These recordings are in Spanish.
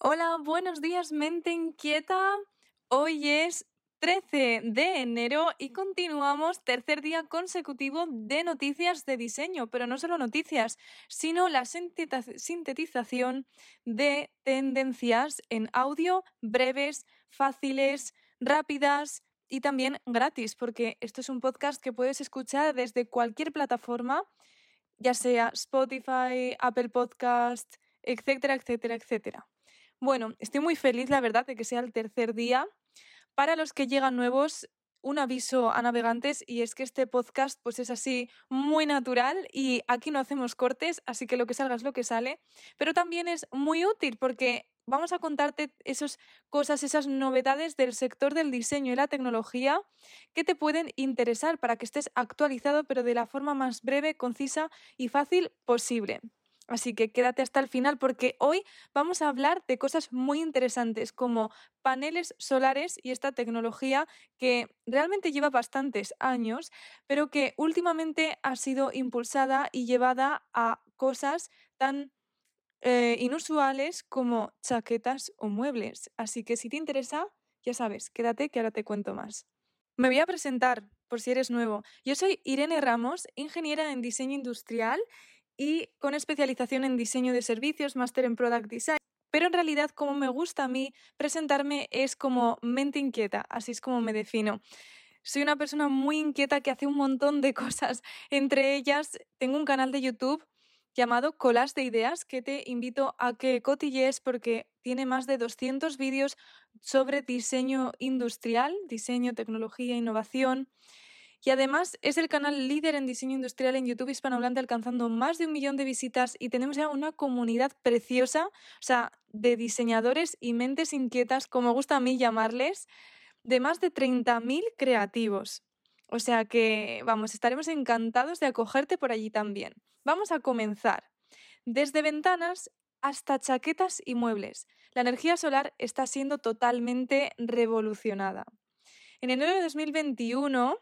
Hola, buenos días, mente inquieta. Hoy es 13 de enero y continuamos tercer día consecutivo de noticias de diseño, pero no solo noticias, sino la sintetización de tendencias en audio breves, fáciles, rápidas y también gratis, porque esto es un podcast que puedes escuchar desde cualquier plataforma, ya sea Spotify, Apple Podcast, etcétera, etcétera, etcétera. Bueno, estoy muy feliz, la verdad, de que sea el tercer día. Para los que llegan nuevos, un aviso a navegantes y es que este podcast pues es así muy natural y aquí no hacemos cortes, así que lo que salga es lo que sale, pero también es muy útil porque vamos a contarte esas cosas, esas novedades del sector del diseño y la tecnología que te pueden interesar para que estés actualizado pero de la forma más breve, concisa y fácil posible. Así que quédate hasta el final porque hoy vamos a hablar de cosas muy interesantes como paneles solares y esta tecnología que realmente lleva bastantes años, pero que últimamente ha sido impulsada y llevada a cosas tan eh, inusuales como chaquetas o muebles. Así que si te interesa, ya sabes, quédate que ahora te cuento más. Me voy a presentar por si eres nuevo. Yo soy Irene Ramos, ingeniera en diseño industrial y con especialización en diseño de servicios, máster en Product Design. Pero en realidad, como me gusta a mí presentarme, es como mente inquieta, así es como me defino. Soy una persona muy inquieta que hace un montón de cosas. Entre ellas, tengo un canal de YouTube llamado Colas de Ideas que te invito a que cotilles porque tiene más de 200 vídeos sobre diseño industrial, diseño, tecnología, innovación. Y además es el canal líder en diseño industrial en YouTube hispanohablante, alcanzando más de un millón de visitas y tenemos ya una comunidad preciosa, o sea, de diseñadores y mentes inquietas, como gusta a mí llamarles, de más de 30.000 creativos. O sea que, vamos, estaremos encantados de acogerte por allí también. Vamos a comenzar. Desde ventanas hasta chaquetas y muebles, la energía solar está siendo totalmente revolucionada. En enero de 2021,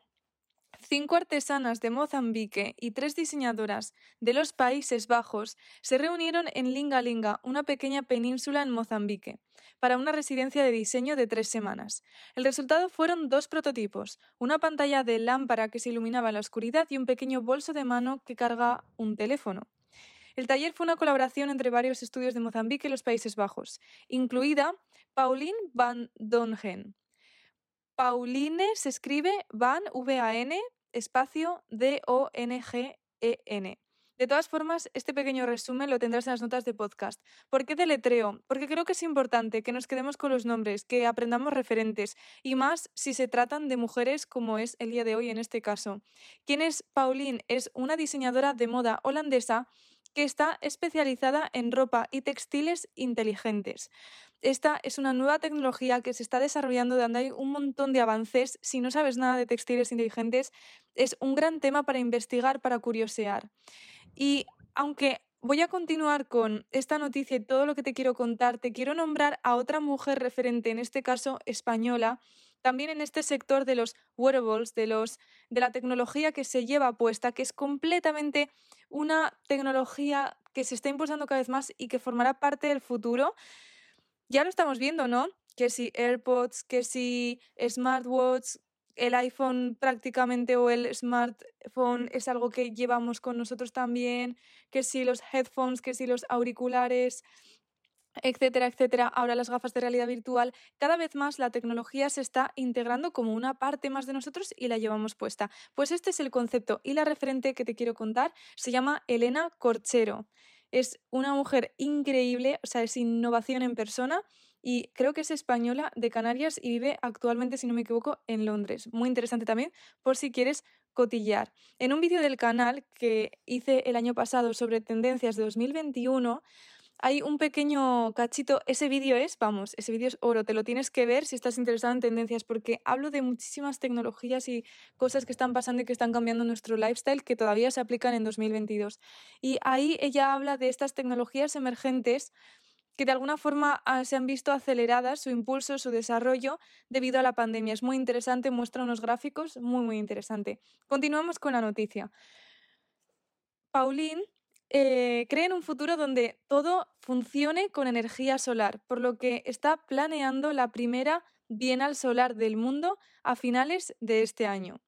Cinco artesanas de Mozambique y tres diseñadoras de los Países Bajos se reunieron en Linga Linga, una pequeña península en Mozambique, para una residencia de diseño de tres semanas. El resultado fueron dos prototipos, una pantalla de lámpara que se iluminaba en la oscuridad y un pequeño bolso de mano que carga un teléfono. El taller fue una colaboración entre varios estudios de Mozambique y los Países Bajos, incluida Pauline van Dongen, Pauline se escribe Van, V-A-N, espacio D-O-N-G-E-N. De todas formas, este pequeño resumen lo tendrás en las notas de podcast. ¿Por qué deletreo? Porque creo que es importante que nos quedemos con los nombres, que aprendamos referentes, y más si se tratan de mujeres como es el día de hoy en este caso. ¿Quién es Pauline? Es una diseñadora de moda holandesa que está especializada en ropa y textiles inteligentes. Esta es una nueva tecnología que se está desarrollando donde hay un montón de avances. Si no sabes nada de textiles inteligentes, es un gran tema para investigar, para curiosear. Y aunque voy a continuar con esta noticia y todo lo que te quiero contar, te quiero nombrar a otra mujer referente, en este caso española, también en este sector de los wearables, de, los, de la tecnología que se lleva puesta, que es completamente una tecnología que se está impulsando cada vez más y que formará parte del futuro. Ya lo estamos viendo, ¿no? Que si AirPods, que si smartwatch, el iPhone prácticamente o el smartphone es algo que llevamos con nosotros también, que si los headphones, que si los auriculares, etcétera, etcétera, ahora las gafas de realidad virtual, cada vez más la tecnología se está integrando como una parte más de nosotros y la llevamos puesta. Pues este es el concepto y la referente que te quiero contar se llama Elena Corchero. Es una mujer increíble, o sea, es innovación en persona y creo que es española de Canarias y vive actualmente, si no me equivoco, en Londres. Muy interesante también por si quieres cotillar. En un vídeo del canal que hice el año pasado sobre tendencias de 2021, hay un pequeño cachito, ese vídeo es, vamos, ese vídeo es oro, te lo tienes que ver si estás interesado en tendencias, porque hablo de muchísimas tecnologías y cosas que están pasando y que están cambiando nuestro lifestyle que todavía se aplican en 2022. Y ahí ella habla de estas tecnologías emergentes que de alguna forma ah, se han visto aceleradas su impulso, su desarrollo debido a la pandemia. Es muy interesante, muestra unos gráficos muy, muy interesante. Continuamos con la noticia. Pauline eh, creen un futuro donde todo funcione con energía solar, por lo que está planeando la primera Bienal Solar del mundo a finales de este año.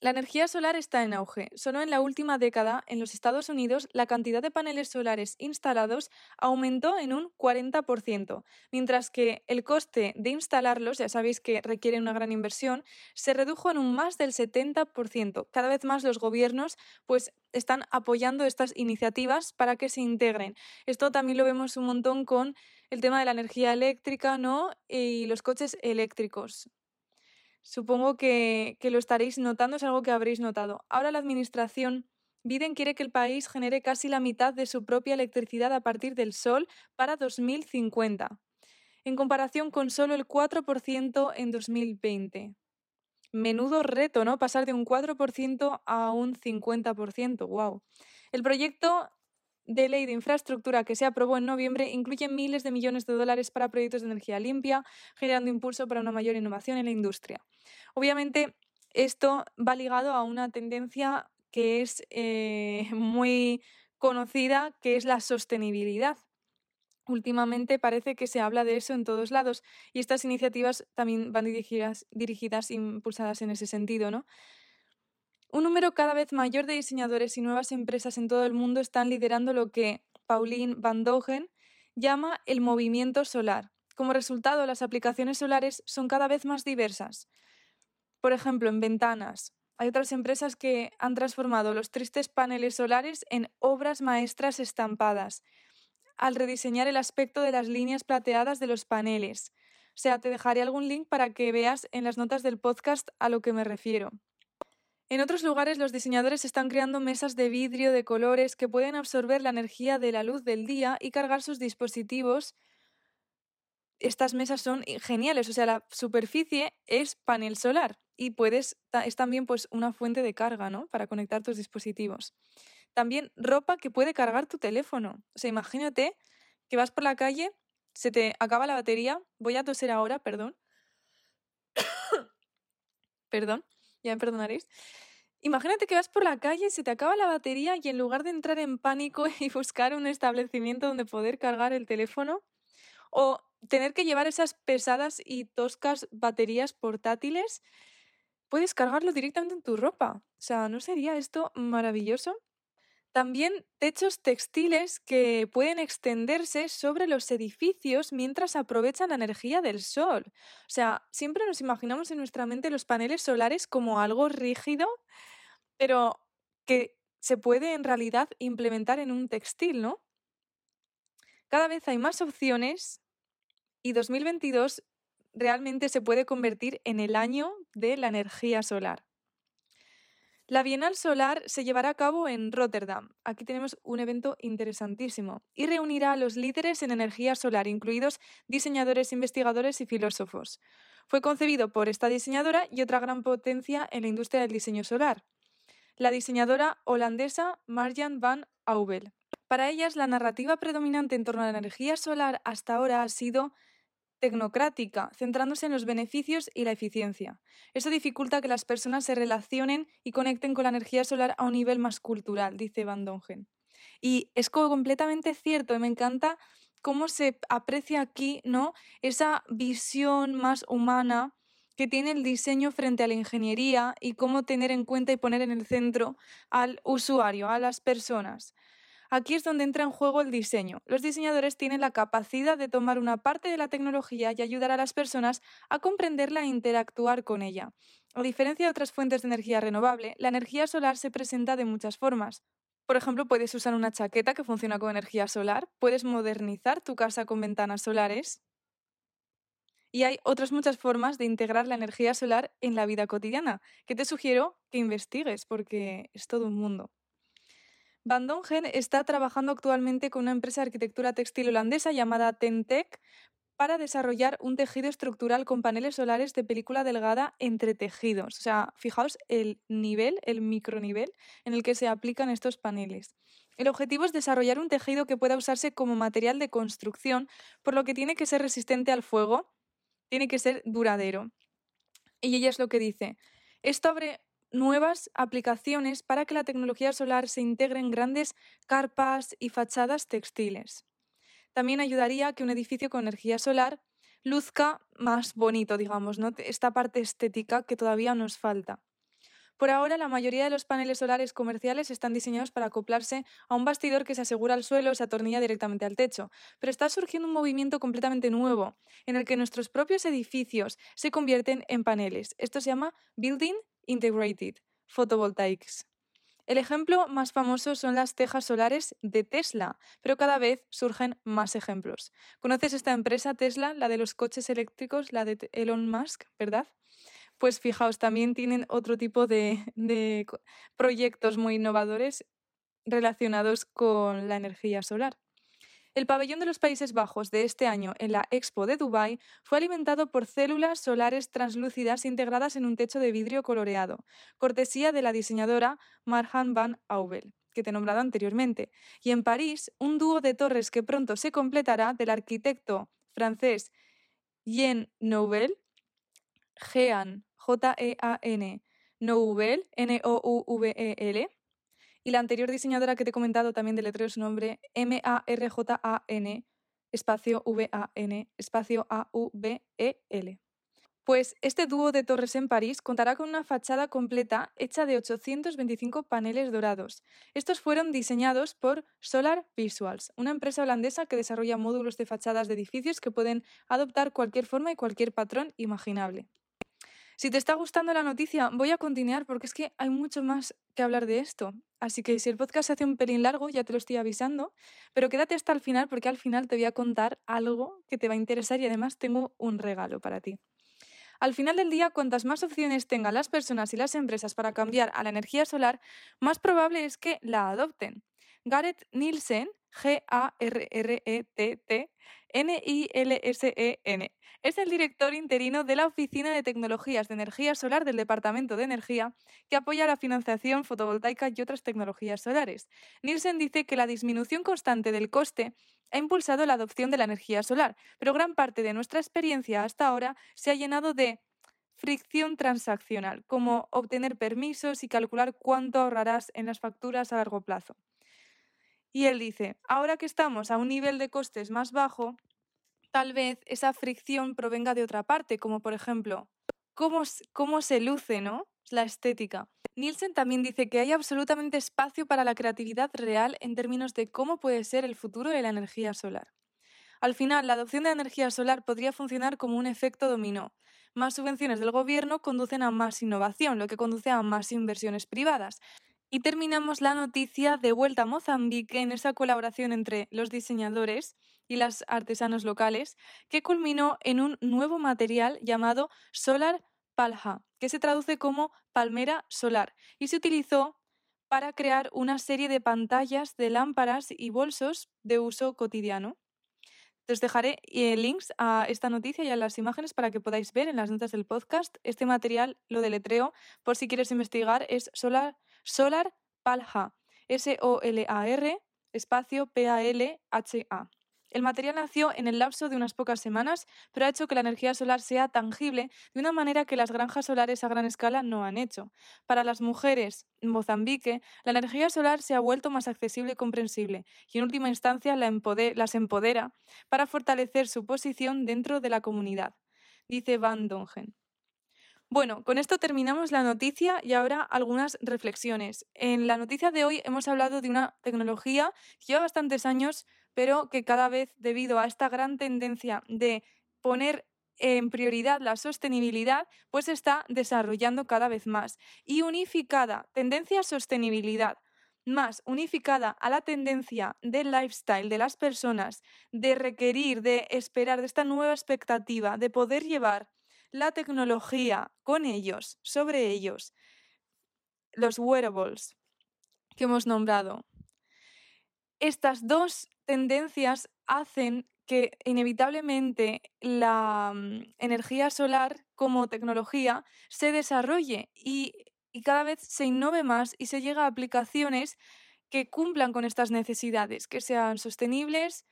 La energía solar está en auge. Solo en la última década, en los Estados Unidos, la cantidad de paneles solares instalados aumentó en un 40%, mientras que el coste de instalarlos, ya sabéis que requiere una gran inversión, se redujo en un más del 70%. Cada vez más los gobiernos pues están apoyando estas iniciativas para que se integren. Esto también lo vemos un montón con el tema de la energía eléctrica, ¿no? Y los coches eléctricos. Supongo que, lo estaréis notando, es algo que habréis notado. Ahora la Administración Biden quiere que el país genere casi la mitad de su propia electricidad a partir del sol para 2050, en comparación con solo el 4% en 2020. Menudo reto, ¿no? Pasar de un 4% a un 50%. ¡Wow! El proyecto de ley de infraestructura que se aprobó en noviembre incluye miles de millones de dólares para proyectos de energía limpia, generando impulso para una mayor innovación en la industria. Obviamente, esto va ligado a una tendencia que es eh, muy conocida, que es la sostenibilidad. Últimamente parece que se habla de eso en todos lados y estas iniciativas también van dirigidas, dirigidas impulsadas en ese sentido, ¿no? Un número cada vez mayor de diseñadores y nuevas empresas en todo el mundo están liderando lo que Pauline Van Dogen llama el movimiento solar. Como resultado, las aplicaciones solares son cada vez más diversas. Por ejemplo, en ventanas. Hay otras empresas que han transformado los tristes paneles solares en obras maestras estampadas, al rediseñar el aspecto de las líneas plateadas de los paneles. O sea, te dejaré algún link para que veas en las notas del podcast a lo que me refiero. En otros lugares los diseñadores están creando mesas de vidrio de colores que pueden absorber la energía de la luz del día y cargar sus dispositivos. Estas mesas son geniales, o sea, la superficie es panel solar y puedes es también pues una fuente de carga, ¿no? Para conectar tus dispositivos. También ropa que puede cargar tu teléfono. O sea, imagínate que vas por la calle, se te acaba la batería, voy a toser ahora, perdón. perdón ya me perdonaréis. Imagínate que vas por la calle, se te acaba la batería y en lugar de entrar en pánico y buscar un establecimiento donde poder cargar el teléfono o tener que llevar esas pesadas y toscas baterías portátiles, puedes cargarlo directamente en tu ropa. O sea, ¿no sería esto maravilloso? También techos textiles que pueden extenderse sobre los edificios mientras aprovechan la energía del sol. O sea, siempre nos imaginamos en nuestra mente los paneles solares como algo rígido, pero que se puede en realidad implementar en un textil, ¿no? Cada vez hay más opciones y 2022 realmente se puede convertir en el año de la energía solar. La Bienal Solar se llevará a cabo en Rotterdam. Aquí tenemos un evento interesantísimo y reunirá a los líderes en energía solar, incluidos diseñadores, investigadores y filósofos. Fue concebido por esta diseñadora y otra gran potencia en la industria del diseño solar, la diseñadora holandesa Marjan van Aubel. Para ellas, la narrativa predominante en torno a la energía solar hasta ahora ha sido tecnocrática, centrándose en los beneficios y la eficiencia. Eso dificulta que las personas se relacionen y conecten con la energía solar a un nivel más cultural, dice Van Dongen. Y es completamente cierto, me encanta cómo se aprecia aquí, ¿no? Esa visión más humana que tiene el diseño frente a la ingeniería y cómo tener en cuenta y poner en el centro al usuario, a las personas. Aquí es donde entra en juego el diseño. Los diseñadores tienen la capacidad de tomar una parte de la tecnología y ayudar a las personas a comprenderla e interactuar con ella. A diferencia de otras fuentes de energía renovable, la energía solar se presenta de muchas formas. Por ejemplo, puedes usar una chaqueta que funciona con energía solar, puedes modernizar tu casa con ventanas solares. Y hay otras muchas formas de integrar la energía solar en la vida cotidiana, que te sugiero que investigues porque es todo un mundo. Van Dongen está trabajando actualmente con una empresa de arquitectura textil holandesa llamada Tentec para desarrollar un tejido estructural con paneles solares de película delgada entre tejidos. O sea, fijaos el nivel, el micronivel en el que se aplican estos paneles. El objetivo es desarrollar un tejido que pueda usarse como material de construcción, por lo que tiene que ser resistente al fuego, tiene que ser duradero. Y ella es lo que dice. Esto abre nuevas aplicaciones para que la tecnología solar se integre en grandes carpas y fachadas textiles. También ayudaría a que un edificio con energía solar luzca más bonito, digamos, esta parte estética que todavía nos falta. Por ahora, la mayoría de los paneles solares comerciales están diseñados para acoplarse a un bastidor que se asegura al suelo o se atornilla directamente al techo. Pero está surgiendo un movimiento completamente nuevo, en el que nuestros propios edificios se convierten en paneles. Esto se llama Building Integrated Photovoltaics. El ejemplo más famoso son las tejas solares de Tesla, pero cada vez surgen más ejemplos. ¿Conoces esta empresa Tesla, la de los coches eléctricos, la de Elon Musk, verdad? pues fijaos, también tienen otro tipo de, proyectos muy innovadores relacionados con la energía solar. El pabellón de los Países Bajos de este año en la Expo de Dubái fue alimentado por células solares translúcidas integradas en un techo de vidrio coloreado, cortesía de la diseñadora Marjan van Aubel, que te he nombrado anteriormente. Y en París, un dúo de torres que pronto se completará del arquitecto francés Jean Nouvel, Jean J-E-A-N, Nouvel, N-O-U-V-E-L. Y la anterior diseñadora que te he comentado también deletreo su nombre, M-A-R-J-A-N, espacio V-A-N, espacio A-U-V-E-L. Pues este dúo de torres en París contará con una fachada completa hecha de 825 paneles dorados. Estos fueron diseñados por Solar Visuals, una empresa holandesa que desarrolla módulos de fachadas de edificios que pueden adoptar cualquier forma y cualquier patrón imaginable. Si te está gustando la noticia, voy a continuar porque es que hay mucho más que hablar de esto. Así que si el podcast se hace un pelín largo, ya te lo estoy avisando, pero quédate hasta el final porque al final te voy a contar algo que te va a interesar y además tengo un regalo para ti. Al final del día, cuantas más opciones tengan las personas y las empresas para cambiar a la energía solar, más probable es que la adopten. Gareth Nielsen, G-A-R-R-E-T-T, N-I-L-S-E-N. Es el director interino de la Oficina de Tecnologías de Energía Solar del Departamento de Energía, que apoya la financiación fotovoltaica y otras tecnologías solares. Nielsen dice que la disminución constante del coste ha impulsado la adopción de la energía solar, pero gran parte de nuestra experiencia hasta ahora se ha llenado de fricción transaccional, como obtener permisos y calcular cuánto ahorrarás en las facturas a largo plazo. Y él dice, ahora que estamos a un nivel de costes más bajo, tal vez esa fricción provenga de otra parte, como por ejemplo, cómo, cómo se luce, ¿no? La estética. Nielsen también dice que hay absolutamente espacio para la creatividad real en términos de cómo puede ser el futuro de la energía solar. Al final, la adopción de energía solar podría funcionar como un efecto dominó. Más subvenciones del gobierno conducen a más innovación, lo que conduce a más inversiones privadas. Y terminamos la noticia de vuelta a Mozambique en esa colaboración entre los diseñadores y los artesanos locales, que culminó en un nuevo material llamado Solar Palha, que se traduce como palmera solar, y se utilizó para crear una serie de pantallas de lámparas y bolsos de uso cotidiano. Os dejaré eh, links a esta noticia y a las imágenes para que podáis ver en las notas del podcast. Este material lo deletreo por si quieres investigar, es Solar Solar Palha, S-O-L-A-R, espacio P-A-L-H-A. El material nació en el lapso de unas pocas semanas, pero ha hecho que la energía solar sea tangible de una manera que las granjas solares a gran escala no han hecho. Para las mujeres en Mozambique, la energía solar se ha vuelto más accesible y comprensible, y en última instancia las empodera para fortalecer su posición dentro de la comunidad, dice Van Dongen. Bueno, con esto terminamos la noticia y ahora algunas reflexiones. En la noticia de hoy hemos hablado de una tecnología que lleva bastantes años, pero que cada vez, debido a esta gran tendencia de poner en prioridad la sostenibilidad, pues se está desarrollando cada vez más. Y unificada, tendencia a sostenibilidad, más unificada a la tendencia del lifestyle de las personas, de requerir, de esperar, de esta nueva expectativa, de poder llevar la tecnología con ellos, sobre ellos, los wearables que hemos nombrado. Estas dos tendencias hacen que inevitablemente la mm, energía solar como tecnología se desarrolle y, y, cada vez se innove más y se llega a aplicaciones que cumplan con estas necesidades, que sean sostenibles,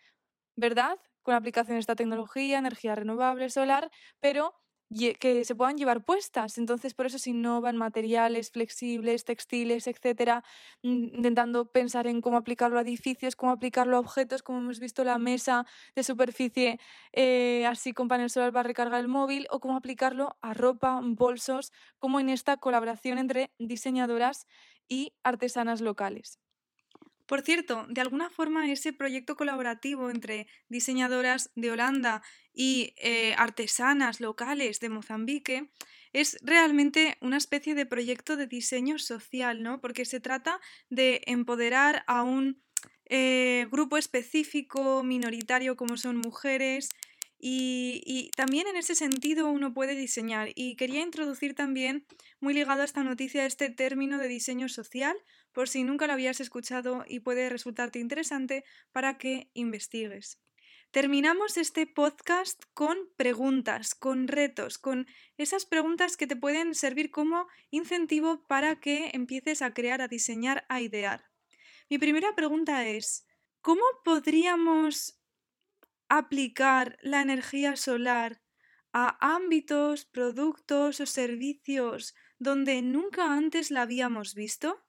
¿verdad? Con aplicación de esta tecnología, energía renovable, solar, pero que se puedan llevar puestas. Entonces, por eso se innovan materiales flexibles, textiles, etcétera, intentando pensar en cómo aplicarlo a edificios, cómo aplicarlo a objetos, como hemos visto la mesa de superficie eh, así con panel solar para recargar el móvil, o cómo aplicarlo a ropa, bolsos, como en esta colaboración entre diseñadoras y artesanas locales. Por cierto, de alguna forma ese proyecto colaborativo entre diseñadoras de Holanda y eh, artesanas locales de Mozambique es realmente una especie de proyecto de diseño social, ¿no? Porque se trata de empoderar a un eh, grupo específico, minoritario, como son mujeres, y, y, también en ese sentido uno puede diseñar. Y quería introducir también, muy ligado a esta noticia, este término de diseño social, por si nunca lo habías escuchado y puede resultarte interesante para que investigues. Terminamos este podcast con preguntas, con retos, con esas preguntas que te pueden servir como incentivo para que empieces a crear, a diseñar, a idear. Mi primera pregunta es, ¿cómo podríamos aplicar la energía solar a ámbitos, productos o servicios donde nunca antes la habíamos visto?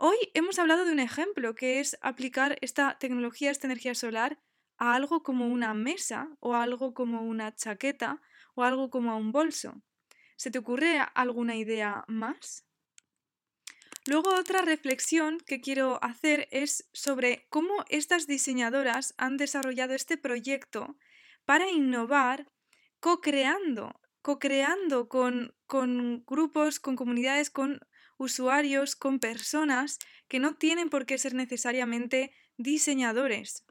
Hoy hemos hablado de un ejemplo, que es aplicar esta tecnología, esta energía solar, a algo como una mesa o algo como una chaqueta o algo como a un bolso. ¿Se te ocurre alguna idea más? Luego otra reflexión que quiero hacer es sobre cómo estas diseñadoras han desarrollado este proyecto para innovar co-creando, co-creando con, con grupos, con comunidades, con usuarios, con personas que no tienen por qué ser necesariamente diseñadores.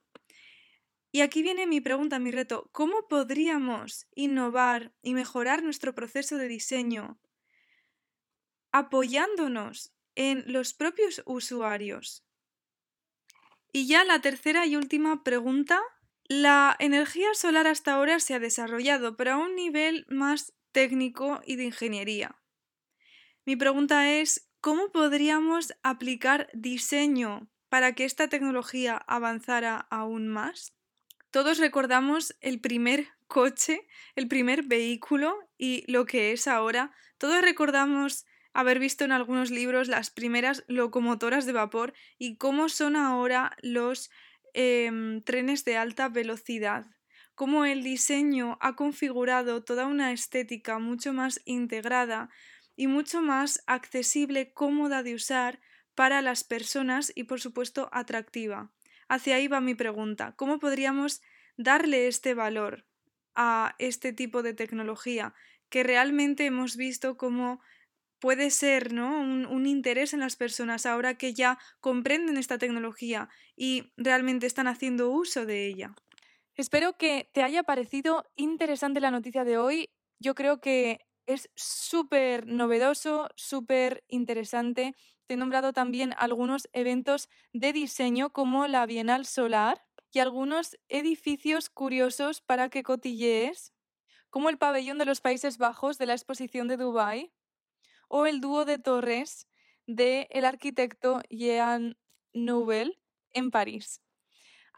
Y aquí viene mi pregunta, mi reto, ¿cómo podríamos innovar y mejorar nuestro proceso de diseño apoyándonos en los propios usuarios? Y ya la tercera y última pregunta. La energía solar hasta ahora se ha desarrollado, pero a un nivel más técnico y de ingeniería. Mi pregunta es, ¿cómo podríamos aplicar diseño para que esta tecnología avanzara aún más? Todos recordamos el primer coche, el primer vehículo y lo que es ahora. Todos recordamos haber visto en algunos libros las primeras locomotoras de vapor y cómo son ahora los em, trenes de alta velocidad. Cómo el diseño ha configurado toda una estética mucho más integrada y mucho más accesible, cómoda de usar para las personas y por supuesto atractiva. Hacia ahí va mi pregunta. ¿Cómo podríamos darle este valor a este tipo de tecnología que realmente hemos visto como puede ser ¿no? un, un, interés en las personas ahora que ya comprenden esta tecnología y realmente están haciendo uso de ella. Espero que te haya parecido interesante la noticia de hoy. Yo creo que es súper novedoso, súper interesante. Te he nombrado también algunos eventos de diseño como la Bienal Solar y algunos edificios curiosos para que cotillees, como el pabellón de los Países Bajos de la exposición de Dubái o el dúo de torres del el arquitecto Jean Nouvel en París.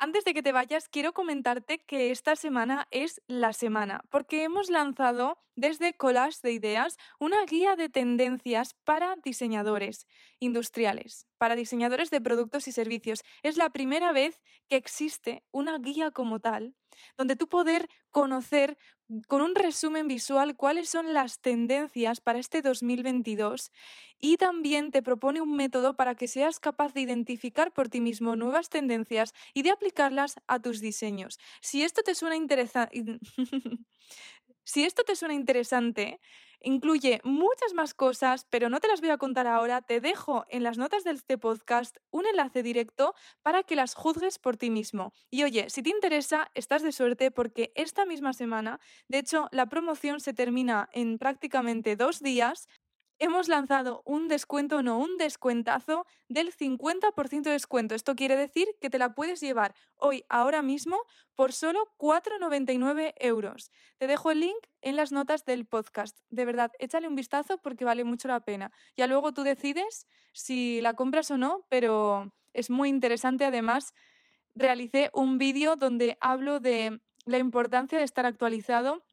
Antes de que te vayas, quiero comentarte que esta semana es la semana, porque hemos lanzado desde Collage de Ideas una guía de tendencias para diseñadores industriales, para diseñadores de productos y servicios. Es la primera vez que existe una guía como tal, donde tú poder conocer con un resumen visual cuáles son las tendencias para este 2022 y también te propone un método para que seas capaz de identificar por ti mismo nuevas tendencias y de aplicarlas a tus diseños. Si esto te suena interesante, si esto te suena interesante, Incluye muchas más cosas, pero no te las voy a contar ahora. Te dejo en las notas de este podcast un enlace directo para que las juzgues por ti mismo. Y oye, si te interesa, estás de suerte porque esta misma semana, de hecho, la promoción se termina en prácticamente dos días hemos lanzado un descuento, no, un descuentazo del 50% de descuento. Esto quiere decir que te la puedes llevar hoy, ahora mismo, por solo 4,99 euros. Te dejo el link en las notas del podcast. De verdad, échale un vistazo porque vale mucho la pena. Ya luego tú decides si la compras o no, pero es muy interesante. Además, realicé un vídeo donde hablo de la importancia de estar actualizado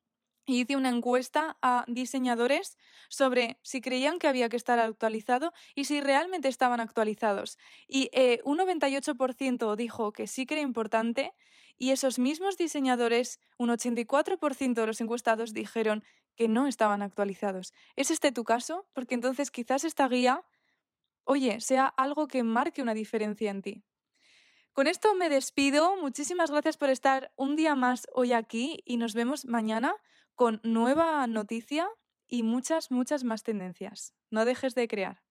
y hice una encuesta a diseñadores sobre si creían que había que estar actualizado y si realmente estaban actualizados. Y eh, un 98% dijo que sí que era importante y esos mismos diseñadores, un 84% de los encuestados dijeron que no estaban actualizados. ¿Es este tu caso? Porque entonces quizás esta guía, oye, sea algo que marque una diferencia en ti. Con esto me despido. Muchísimas gracias por estar un día más hoy aquí y nos vemos mañana con nueva noticia y muchas, muchas más tendencias. No dejes de crear.